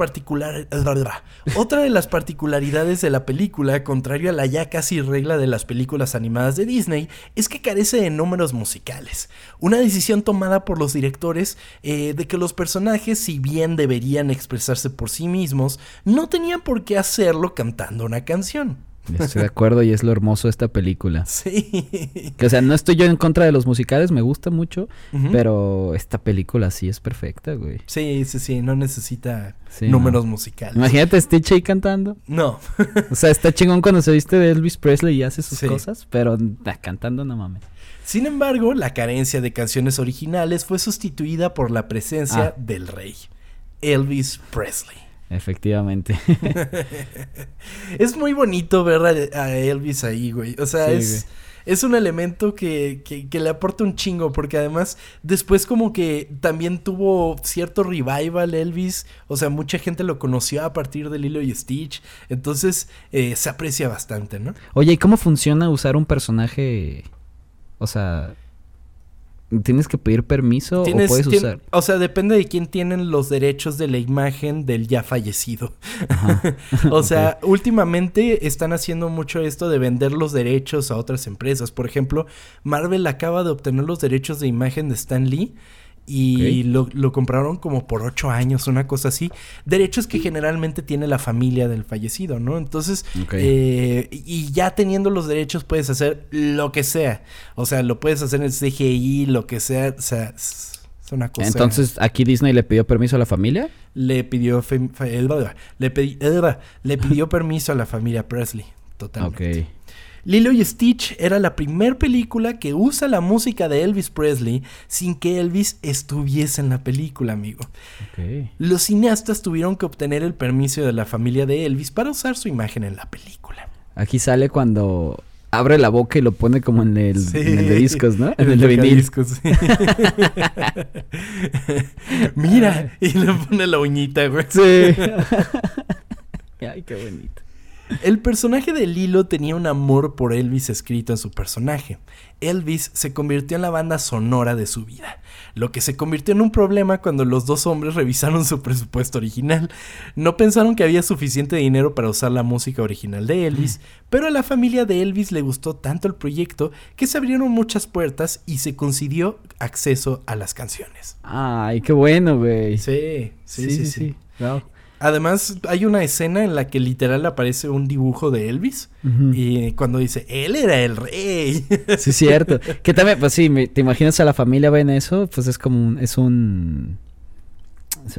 otra de las particularidades de la película, contrario a la ya casi regla de las películas animadas de Disney, es que carece de números musicales. Una decisión tomada por los directores eh, de que los personajes, si bien deberían expresarse por sí mismos, no tenían por qué hacerlo cantando una canción. Estoy de acuerdo y es lo hermoso de esta película. Sí. Que, o sea, no estoy yo en contra de los musicales, me gusta mucho, pero esta película sí es perfecta, güey. Sí, sí, sí, no necesita Sí, números musicales. Imagínate a Stitch ahí cantando. No. O sea, está chingón cuando se viste de Elvis Presley y hace sus Sí. cosas, pero cantando no mames. Sin embargo, la carencia de canciones originales fue sustituida por la presencia Ah. del rey, Elvis Presley. Efectivamente. Es muy bonito ver a, a Elvis ahí, güey. O sea, Sí, es, es un elemento que, que- que le aporta un chingo, porque además después como que también tuvo cierto revival Elvis. O sea, mucha gente lo conoció a partir de Lilo y Stitch. Entonces, eh, se aprecia bastante, ¿no? Oye, ¿y cómo funciona usar un personaje? O sea, ¿tienes que pedir permiso o puedes tien- usar? O sea, depende de quién tienen los derechos de la imagen del ya fallecido. O sea, últimamente están haciendo mucho esto de vender los derechos a otras empresas. Por ejemplo, Marvel acaba de obtener los derechos de imagen de Stan Lee. Y lo, lo compraron como por ocho años, una cosa así. Derechos que generalmente tiene la familia del fallecido, ¿no? Entonces, eh, y ya teniendo los derechos puedes hacer lo que sea. O sea, lo puedes hacer en CGI, lo que sea. O sea, es una cosa. Entonces, ¿aquí Disney le pidió permiso a la familia? le pidió le, pedi- le pidió permiso a la familia Presley. Totalmente. Ok. Lilo y Stitch era la primera película que usa la música de Elvis Presley sin que Elvis estuviese en la película, amigo. Los cineastas tuvieron que obtener el permiso de la familia de Elvis para usar su imagen en la película. Aquí sale cuando abre la boca y lo pone como en el, Sí. en el de discos, ¿no? En En el de vinil. tocadiscos, sí. Mira, y le pone la uñita, güey. Sí. Ay, qué bonito. El personaje de Lilo tenía un amor por Elvis escrito en su personaje. Elvis se convirtió en la banda sonora de su vida, lo que se convirtió en un problema cuando los dos hombres revisaron su presupuesto original. No pensaron que había suficiente dinero para usar la música original de Elvis, pero a la familia de Elvis le gustó tanto el proyecto que se abrieron muchas puertas y se concedió acceso a las canciones. Ay, qué bueno, güey. Sí, sí, sí, sí. Wow. Además, hay una escena en la que literal aparece un dibujo de Elvis. Y cuando dice, él era el rey. Sí, cierto. Que también, pues sí, te imaginas a la familia ven eso, pues es como un, es un...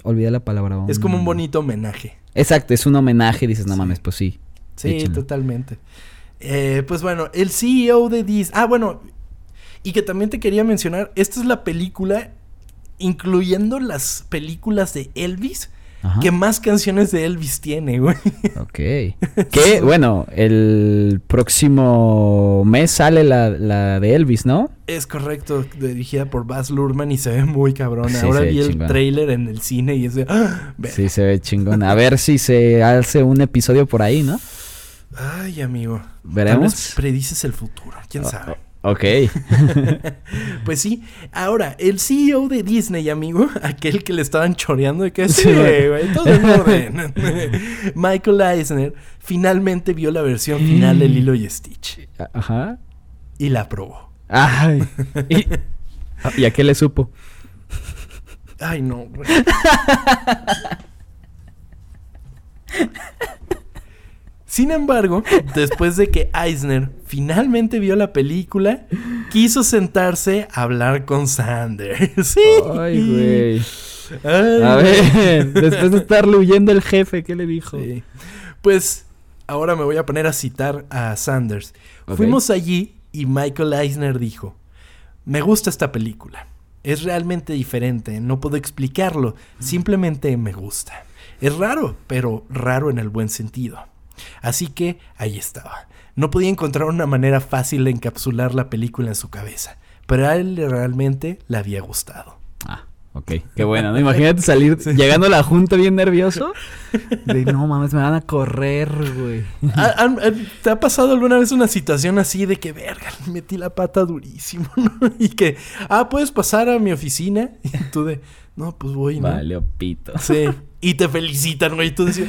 Olvidé la palabra. es como un bonito homenaje. Exacto, es un homenaje, dices, no Sí. mames, pues sí. Sí, Échenlo. totalmente. Eh, pues bueno, el CEO de Disney. Ah, bueno. Y que también te quería mencionar. Esta es la película, incluyendo las películas de Elvis, Ajá. que más canciones de Elvis tiene, güey. Ok. Que, bueno, el próximo mes sale la, la de Elvis, ¿no? Es correcto, dirigida por Baz Luhrmann y se ve muy cabrona. Sí, Ahora vi el trailer en el cine y es de. ¡ah! Sí, se ve chingón. A ver si se hace un episodio por ahí, ¿no? Ay, amigo. Veremos. Tal vez predices el futuro, quién O- sabe. Ok. Pues sí, ahora, el CEO de Disney, amigo, aquel que le estaban choreando de que sí, güey, todo en orden. Michael Eisner finalmente vio la versión final de Lilo y Stitch Ajá. y la aprobó. Ay. ¿Y, ¿y a qué le supo? Ay, no, güey. Sin embargo, después de que Eisner finalmente vio la película, quiso sentarse a hablar con Sanders. Sí. Ay, güey. Ay, A ver, después de estarle huyendo el jefe, ¿qué le dijo? Sí. Pues ahora me voy a poner a citar a Sanders. Fuimos allí y Michael Eisner dijo, me gusta esta película. Es realmente diferente, no puedo explicarlo, simplemente me gusta. Es raro, pero raro en el buen sentido. Así que ahí estaba. No podía encontrar una manera fácil de encapsular la película en su cabeza, pero a él realmente le había gustado. Ah, ok. Qué bueno, ¿no? Imagínate salir llegando a la junta bien nervioso. De no mames, me van a correr, güey. ¿Ha- han- han- ¿Te ha pasado alguna vez una situación así de que, verga, le metí la pata durísimo, ¿no? Y que, ah, puedes pasar a mi oficina. Y tú de, no, pues voy, ¿no? Vale, pito. Sí. Y te felicitan, güey. Y tú decías,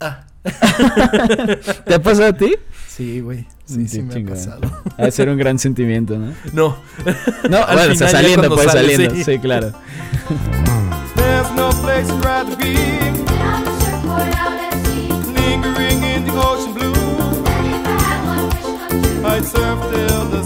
ah, ¿Te ha pasado a ti? sí, güey. Sí, sí, me chingón. ha pasado. Ha de ser un gran sentimiento, ¿no? No. No, Al bueno, o sea, saliendo, pues sale, saliendo. sí. Sí. claro. There's no place I'd rather be. Lingering in the ocean blue. I'd surf till the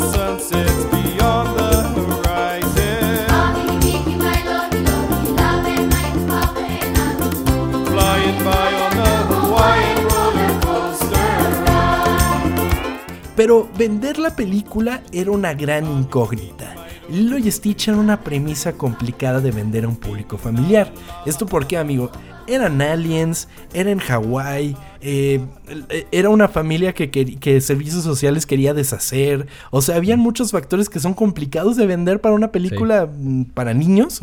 Pero vender la película era una gran incógnita. Lilo y Stitch era una premisa complicada de vender a un público familiar. ¿Esto por qué, amigo? Eran aliens, era en Hawái, eh, era una familia que, quer- que servicios sociales quería deshacer. O sea, habían muchos factores que son complicados de vender para una película mm, para niños.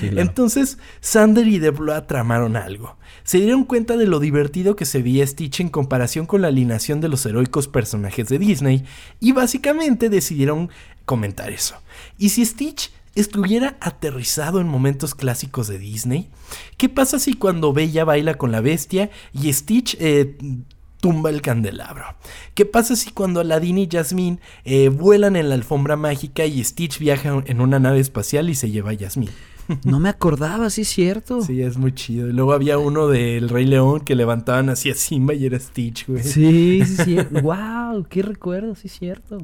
Sí, claro. Entonces, Sander y Deblois tramaron algo. Se dieron cuenta de lo divertido que se veía Stitch en comparación con la alineación de los heroicos personajes de Disney y básicamente decidieron comentar eso. ¿Y si Stitch estuviera aterrizado en momentos clásicos de Disney? ¿Qué pasa si cuando Bella baila con la bestia y Stitch eh, tumba el candelabro? ¿Qué pasa si cuando Aladdin y Jasmine eh, vuelan en la alfombra mágica y Stitch viaja en una nave espacial y se lleva a Jasmine? No me acordaba, sí es cierto. Sí, es muy chido. Y luego había uno del Rey León que levantaban así a Simba y era Stitch, güey. Sí, sí, sí. wow, qué recuerdo, sí es cierto.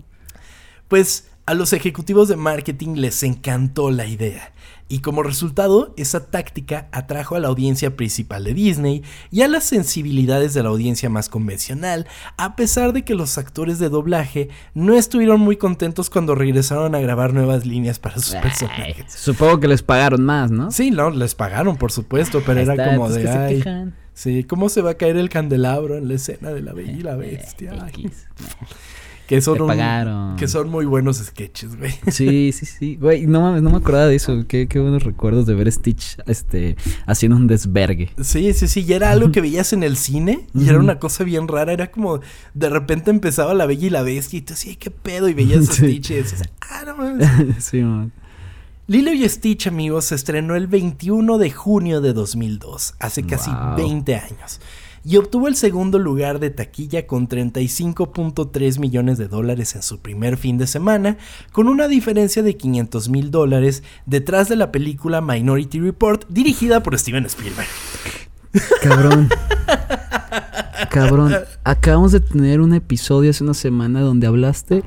Pues a los ejecutivos de marketing les encantó la idea. Y como resultado, esa táctica atrajo a la audiencia principal de Disney y a las sensibilidades de la audiencia más convencional, a pesar de que los actores de doblaje no estuvieron muy contentos cuando regresaron a grabar nuevas líneas para sus Ay, personajes. supongo que les pagaron más, ¿no? Sí, no, les pagaron, por supuesto, pero era está, como de, que se ay, quejan. sí, ¿cómo se va a caer el candelabro en la escena de la Bella y la Bestia? Ay. Que son Te un- pagaron. que son muy buenos sketches, güey. Sí, sí, sí. Güey, no mames, no me acordaba de eso. Qué, qué buenos recuerdos de ver Stitch este, haciendo un desvergue. Sí, sí, sí, y era algo que veías en el cine y era una cosa bien rara, era como de repente empezaba la Bella y la Bestia y tú así, qué pedo, y veías a Sí. Stitch y decías, ah, no mames. sí, man. Lilo y Stitch, amigos, se estrenó el 21 de junio de 2002, hace casi Wow. 20 años, y obtuvo el segundo lugar de taquilla con 35.3 millones de dólares en su primer fin de semana, con una diferencia de 500 mil dólares detrás de la película Minority Report, dirigida por Steven Spielberg. Cabrón. Cabrón. Acabamos de tener un episodio hace una semana donde hablaste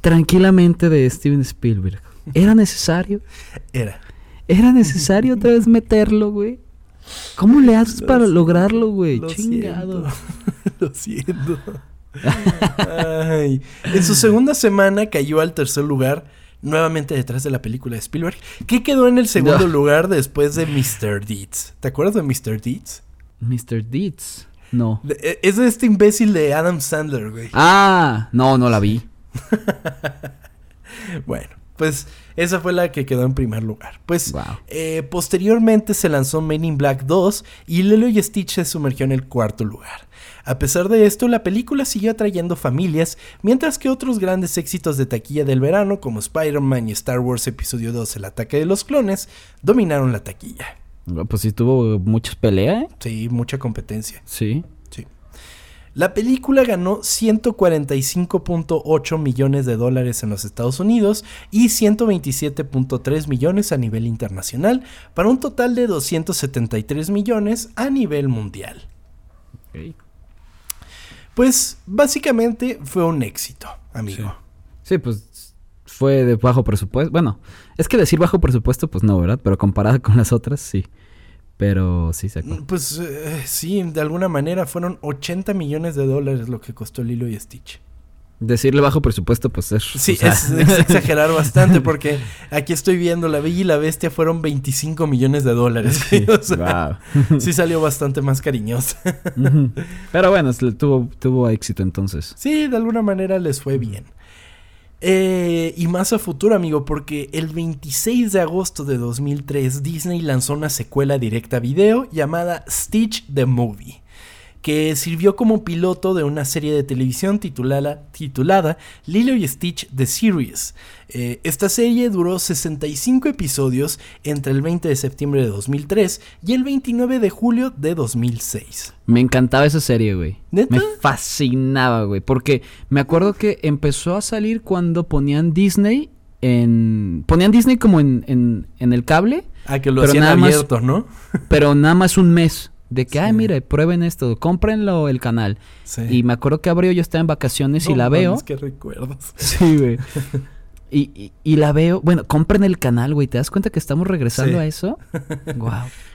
tranquilamente de Steven Spielberg. ¿Era necesario? Era. ¿Era necesario otra vez meterlo, güey? ¿Cómo le haces Lo para siento, lograrlo, güey? Lo Chingado. siento. Lo siento. Ay. En su segunda semana cayó al tercer lugar, nuevamente detrás de la película de Spielberg, que quedó en el segundo No. lugar después de Mr. Deeds. ¿Te acuerdas de Mr. Deeds? Mr. Deeds. No. De- e- es de este imbécil de Adam Sandler, güey. Ah, no, no la vi. Bueno, pues esa fue la que quedó en primer lugar. Pues Wow. eh, posteriormente se lanzó Men in Black 2 y Lilo y Stitch se sumergió en el cuarto lugar. A pesar de esto, la película siguió atrayendo familias, mientras que otros grandes éxitos de taquilla del verano, como Spider-Man y Star Wars Episodio 2 El ataque de los clones, dominaron la taquilla. Pues sí tuvo muchas peleas, ¿eh? Sí, mucha competencia. Sí. Sí. La película ganó 145.8 millones de dólares en los Estados Unidos y 127.3 millones a nivel internacional, para un total de 273 millones a nivel mundial. Pues básicamente fue un éxito, amigo. Sí, pues fue de bajo presupuesto. Bueno, es que decir bajo presupuesto, pues no, ¿verdad? Pero comparada con las otras, sí. Pero sí sacó. Pues eh, sí, de alguna manera fueron 80 millones de dólares lo que costó Lilo y Stitch. Decirle bajo presupuesto, pues es. Sí, o sea, es, es exagerar bastante porque aquí estoy viendo La Bella y la Bestia fueron 25 millones de dólares. güey, o sea, Wow. sí salió bastante más cariñosa. Pero bueno, tuvo éxito entonces. Sí, de alguna manera les fue bien. Eh, y más a futuro, amigo, porque el 26 de agosto de 2003 Disney lanzó una secuela directa a video llamada Stitch the Movie, que sirvió como piloto de una serie de televisión titulada, titulada Lilo y Stitch The Series. Eh, esta serie duró 65 episodios entre el 20 de septiembre de 2003 y el 29 de julio de 2006. Me encantaba esa serie, güey. ¿Neta? Me fascinaba, güey. Porque me acuerdo que empezó a salir cuando ponían Disney en. Ponían Disney como en, en, en el cable, Ah, que lo Pero hacían nada más- abierto, ¿no? pero nada más un mes. De que, Sí. ay, mire, prueben esto, cómprenlo el canal. Sí. Y me acuerdo que abrió, yo estaba en vacaciones y la veo. qué recuerdos. Sí, güey. Y, y, y la veo. Bueno, compren el canal, güey. ¿Te das cuenta que estamos regresando Sí. a eso? Wow.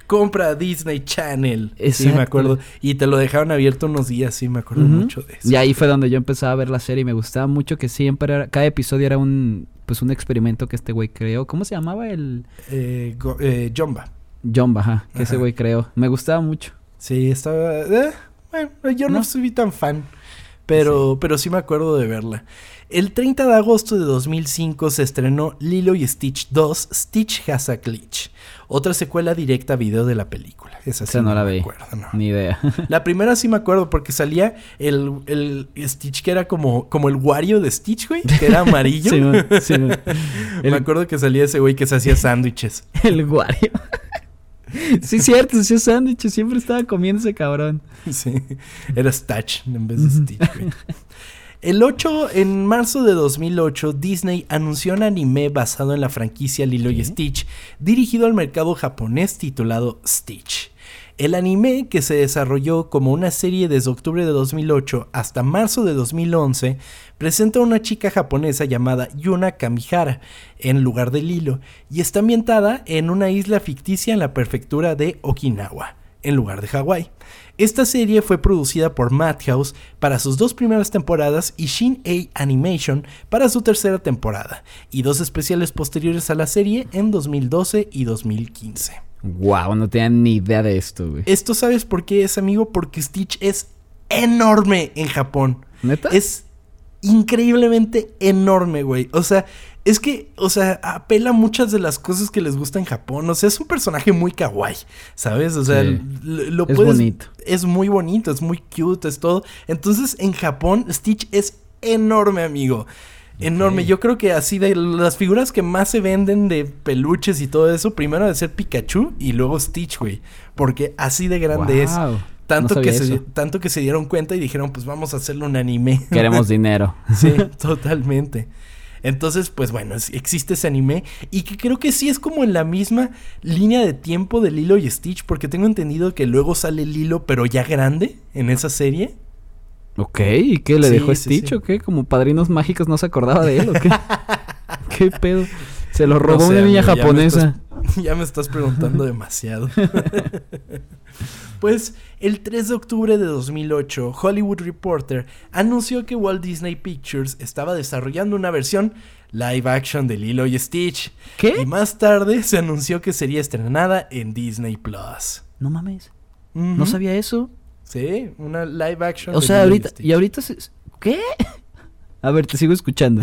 Compra Disney Channel. Sí, me acuerdo. Y te lo dejaron abierto unos días, sí, me acuerdo mucho de eso. Y ahí fue donde yo empezaba a ver la serie y me gustaba mucho que siempre era, cada episodio era un pues un experimento que este güey creó. ¿Cómo se llamaba el Eh, go- eh, Jumba. Jumba, ajá, que ese güey creó? Me gustaba mucho. Sí, estaba... eh, bueno, yo no, ¿No? soy tan fan. Pero, pero sí me acuerdo de verla. El 30 de agosto de 2005 se estrenó Lilo y Stitch 2, Stitch Has a Glitch. Otra secuela directa a video de la película. Esa sí Esa no la me vi. acuerdo, no. Ni idea. La primera sí me acuerdo porque salía el, el Stitch que era como, como el Wario de Stitch, güey, que era amarillo. Sí, man, sí, man. Me acuerdo que salía ese güey que se hacía sándwiches. El Wario. sí, cierto, hacía sándwiches, siempre estaba comiendo ese cabrón. Sí, era Stitch en vez de Stitch, güey. El 8, en marzo de 2008, Disney anunció un anime basado en la franquicia Lilo y. Stitch, dirigido al mercado japonés titulado Stitch. El anime, que se desarrolló como una serie desde octubre de 2008 hasta marzo de 2011, presenta a una chica japonesa llamada Yuna Kamihara en lugar de Lilo y está ambientada en una isla ficticia en la prefectura de Okinawa, en lugar de Hawái. Esta serie fue producida por Madhouse para sus dos primeras temporadas y Shin-A Animation para su tercera temporada, y dos especiales posteriores a la serie en 2012 y 2015. Wow, no tenía ni idea de esto, güey. Esto sabes por qué es, amigo, porque Stitch es enorme en Japón. ¿Neta? Es increíblemente enorme, güey. O sea, es que, o sea, apela a muchas de las cosas que les gusta en Japón. O sea, es un personaje muy kawaii, ¿sabes? O sea, Sí. lo, lo Es puedes- bonito. Es muy bonito, es muy cute, es todo. Entonces, en Japón, Stitch es enorme, amigo. Enorme. Yo creo que así de las figuras que más se venden de peluches y todo eso, primero debe ser Pikachu y luego Stitch, güey. Porque así de grande es. Tanto, no que se, tanto que se dieron cuenta y dijeron, pues vamos a hacerle un anime. Queremos dinero. sí, totalmente. Entonces, pues bueno, existe ese anime y que creo que sí es como en la misma línea de tiempo de Lilo y Stitch, porque tengo entendido que luego sale Lilo, pero ya grande en esa serie. Ok, ¿y qué le Sí, dejó Stitch sí. o qué? Como padrinos mágicos no se acordaba de él o qué? ¿Qué pedo? Se lo robó No sé, una niña amigo, ya me japonesa. ya me estás preguntando demasiado. pues el 3 de octubre de 2008, Hollywood Reporter anunció que Walt Disney Pictures estaba desarrollando una versión live action de Lilo y Stitch. ¿Qué? Y más tarde se anunció que sería estrenada en Disney Plus. No mames. No sabía eso. Sí, una live action. O sea, ahorita. Y ahorita. se- ¿Qué? A ver, te sigo escuchando.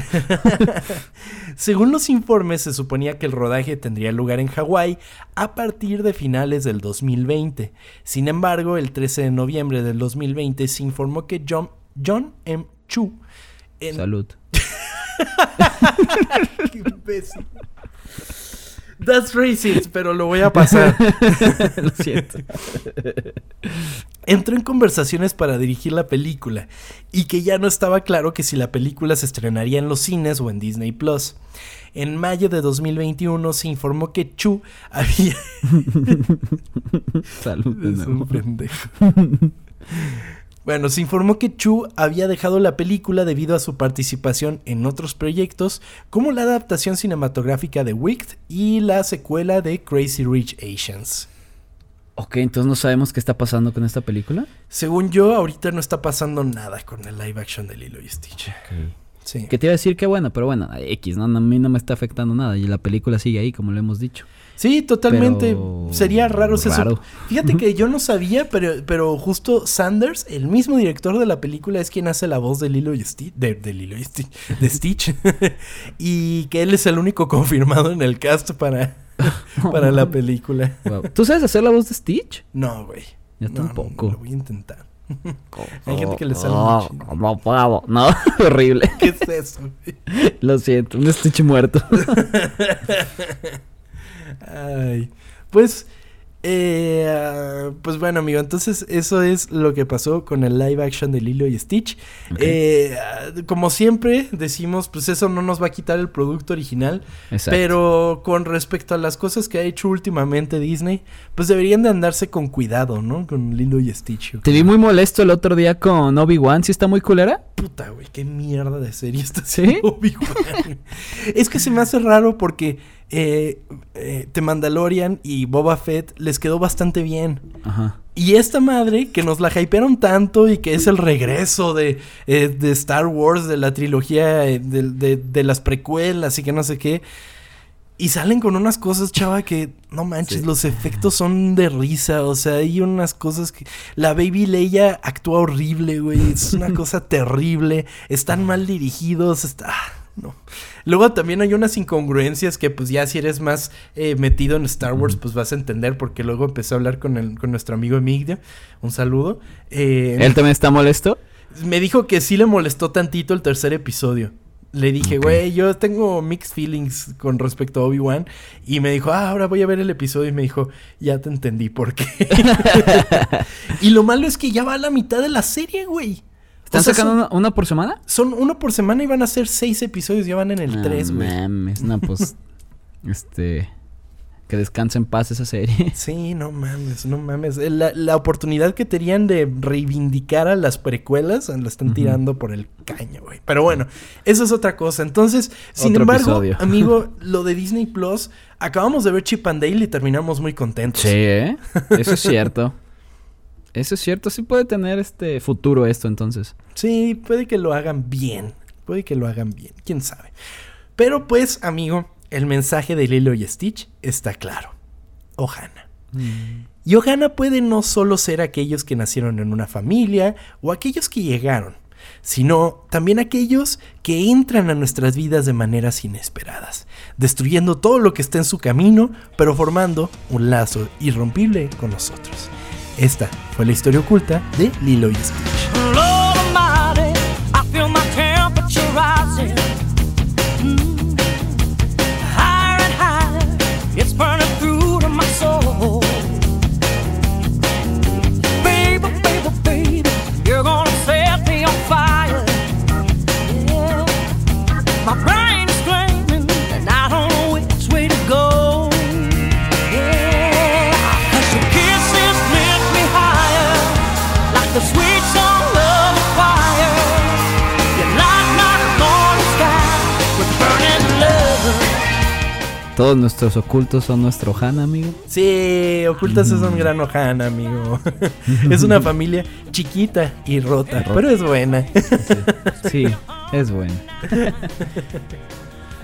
Según los informes, se suponía que el rodaje tendría lugar en Hawái a partir de finales del 2020. Sin embargo, el 13 de noviembre del 2020 se informó que John, John M. Chu. en- Salud. Qué imbécil. That's racist, pero lo voy a pasar. Lo siento. Entró en conversaciones para dirigir la película y que ya no estaba claro que si la película se estrenaría en los cines o en Disney Plus. En mayo de 2021 se informó que Chu había Salud. Es un pendejo. Bueno, se informó que Chu había dejado la película debido a su participación en otros proyectos, como la adaptación cinematográfica de Wicked y la secuela de Crazy Rich Asians. Ok, entonces no sabemos qué está pasando con esta película. Según yo, ahorita no está pasando nada con el live action de Lilo y Stitch. Sí. Que te iba a decir que bueno, pero bueno, X, ¿no? A mí no me está afectando nada y la película sigue ahí, como lo hemos dicho. Sí, totalmente. Pero- Sería raro. raro. Fíjate que yo no sabía, pero, pero justo Sanders, el mismo director de la película, es quien hace la voz de Lilo y Stitch. De, de Lilo y Stitch. De Stitch. y que él es el único confirmado en el cast para, para la película. Wow. ¿Tú sabes hacer la voz de Stitch? No, güey. Yo No, no, tampoco. no, lo voy a intentar. Hay gente que le sale Oh, pavo. No, horrible. ¿Qué es eso? güey? Lo siento, un Stitch muerto. Ay, pues, eh, pues bueno, amigo, entonces eso es lo que pasó con el live action de Lilo y Stitch. Eh, como siempre decimos, pues eso no nos va a quitar el producto original, Exacto. pero con respecto a las cosas que ha hecho últimamente Disney, pues deberían de andarse con cuidado, ¿no? Con Lilo y Stitch. Te vi muy molesto el otro día con Obi-Wan. ¿Sí está muy culera? Puta, güey, qué mierda de serie está ¿Sí? Obi-Wan. es que se me hace raro porque eh, eh, The Mandalorian y Boba Fett les quedó bastante bien. Ajá. Y esta madre, que nos la hypearon tanto y que es el regreso de, eh, de Star Wars, de la trilogía, eh, de, de- de las precuelas y que no sé qué. Y salen con unas cosas, chava, que no manches, Sí. los efectos son de risa. O sea, hay unas cosas que. La Baby Leia actúa horrible, güey. Es una cosa terrible. Están mal dirigidos. Está. ah, No. Luego también hay unas incongruencias que, pues, ya si eres más eh, metido en Star Wars, pues vas a entender. Porque luego empecé a hablar con, el, con nuestro amigo Emigdio. Un saludo. Eh, ¿Él también está molesto? me dijo que sí le molestó tantito el tercer episodio. Le dije, güey, yo tengo mixed feelings con respecto a Obi-Wan. Y me dijo, ah, ahora voy a ver el episodio. Y me dijo, ya te entendí por qué. y lo malo es que ya va a la mitad de la serie, güey. ¿Están O sea, sacando son, una, una por semana? son uno por semana y van a ser seis episodios. Ya van en el No tres, güey. mames, no, pues. este. Que descanse en paz esa serie. Sí, no mames, no mames. Eh, La, la oportunidad que tenían de reivindicar a las precuelas la están tirando por el caño, güey. Pero bueno, eso es otra cosa. Entonces, sin Otro embargo, episodio. amigo, lo de Disney Plus, acabamos de ver Chip and Dale y terminamos muy contentos. Sí, ¿eh? Eso es cierto. Eso es cierto. Sí puede tener este futuro esto entonces. Sí, puede que lo hagan bien. Puede que lo hagan bien, quién sabe. Pero pues, amigo, el mensaje de Lilo y Stitch está claro. Ohana. Y Ohana puede no solo ser aquellos que nacieron en una familia o aquellos que llegaron, sino también aquellos que entran a nuestras vidas de maneras inesperadas, destruyendo todo lo que está en su camino, pero formando un lazo irrompible con nosotros. Esta fue la historia oculta de Lilo y Stitch. Todos nuestros ocultos son nuestro Han, amigo. Sí, ocultas mm. es un gran Han, amigo. es una familia chiquita y rota, pero es buena. sí, es buena.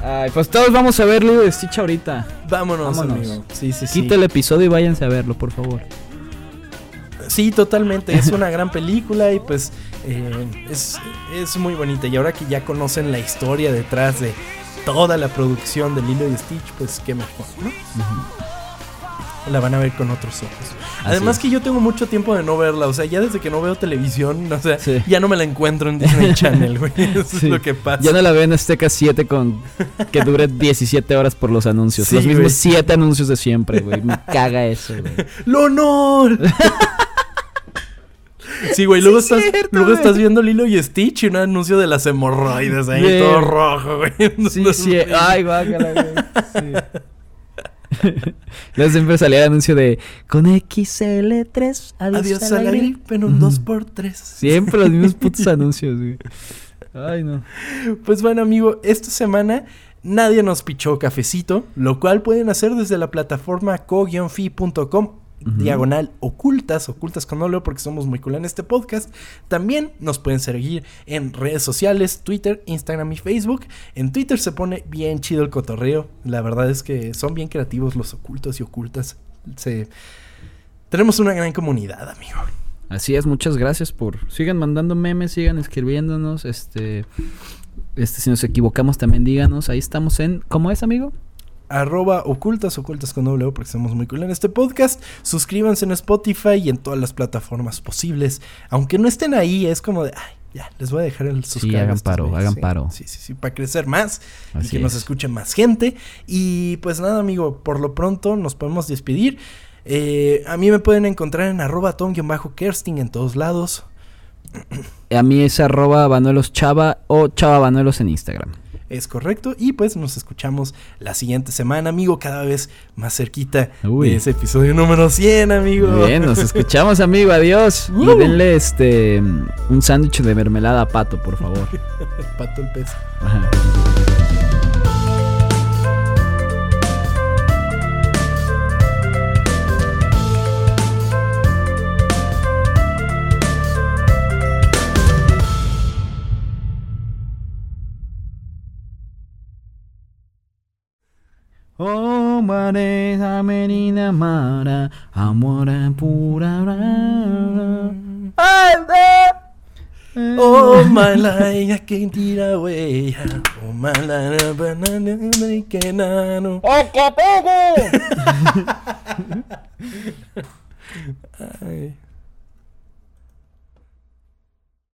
Ay, pues todos vamos a verlo de Stitch ahorita. Vámonos, Vámonos. amigo. Sí, sí, Quita el episodio y váyanse a verlo, por favor. Sí, totalmente. Es una gran película y pues eh, es, es muy bonita. Y ahora que ya conocen la historia detrás de toda la producción de Lilo y Stitch, pues qué mejor, ¿no? La van a ver con otros ojos. Además es. que yo tengo mucho tiempo de no verla. O sea, ya desde que no veo televisión, o sea, Sí. ya no me la encuentro en Disney Channel, güey. Eso Sí. es lo que pasa. Ya no la veo en Azteca 7 con que dure 17 horas por los anuncios. Sí, los mismos güey. 7 anuncios de siempre, güey. Me caga eso, güey. ¡Lo honor! Sí, güey, luego, Sí, estás, cierto, luego güey. estás viendo Lilo y Stitch y un anuncio de las hemorroides ahí, todo rojo, güey. Sí, sí. Ay, guácala, güey. Sí. Luego siempre salía el anuncio de con XL3, adiós, Adiós a la aire". gripe en un 2x3. Siempre los mismos putos anuncios, güey. Ay, no. Pues bueno, amigo, esta semana nadie nos pichó cafecito, lo cual pueden hacer desde la plataforma co-fi.com. Diagonal ocultas, ocultas con óleo porque somos muy cool en este podcast. También nos pueden seguir en redes sociales, Twitter, Instagram y Facebook. En Twitter se pone bien chido el cotorreo. La verdad es que son bien creativos los ocultos y ocultas. Se... Tenemos una gran comunidad, amigo. Así es, muchas gracias por. Sigan mandando memes, sigan escribiéndonos. Este. Este, si nos equivocamos, también díganos. Ahí estamos en. ¿Cómo es, amigo? Arroba ocultas, ocultas con W, porque somos muy cool en este podcast. Suscríbanse en Spotify y en todas las plataformas posibles. Aunque no estén ahí, es como de, ay, ya, les voy a dejar el suscribir. hagan paro, hagan paro. Sí, sí, sí, para crecer más y Así que nos es. escuche más gente. Y pues nada, amigo, por lo pronto nos podemos despedir. Eh, a mí me pueden encontrar en arroba tom-kersting en todos lados. A mí es arroba Banuelos Chava o Chava Banuelos en Instagram. Es correcto. Y pues nos escuchamos la siguiente semana, amigo, cada vez más cerquita Uy. de ese episodio número 100, amigo. Bien, nos escuchamos, amigo. Adiós. Woo. Y denle este. Un sándwich de mermelada a pato, por favor. Pato el pez. Ajá. Amerina Mara, Amora Pura. Oh my life, I can't get away. Oh my life, banana, banana. ¡El que pegue! Ay.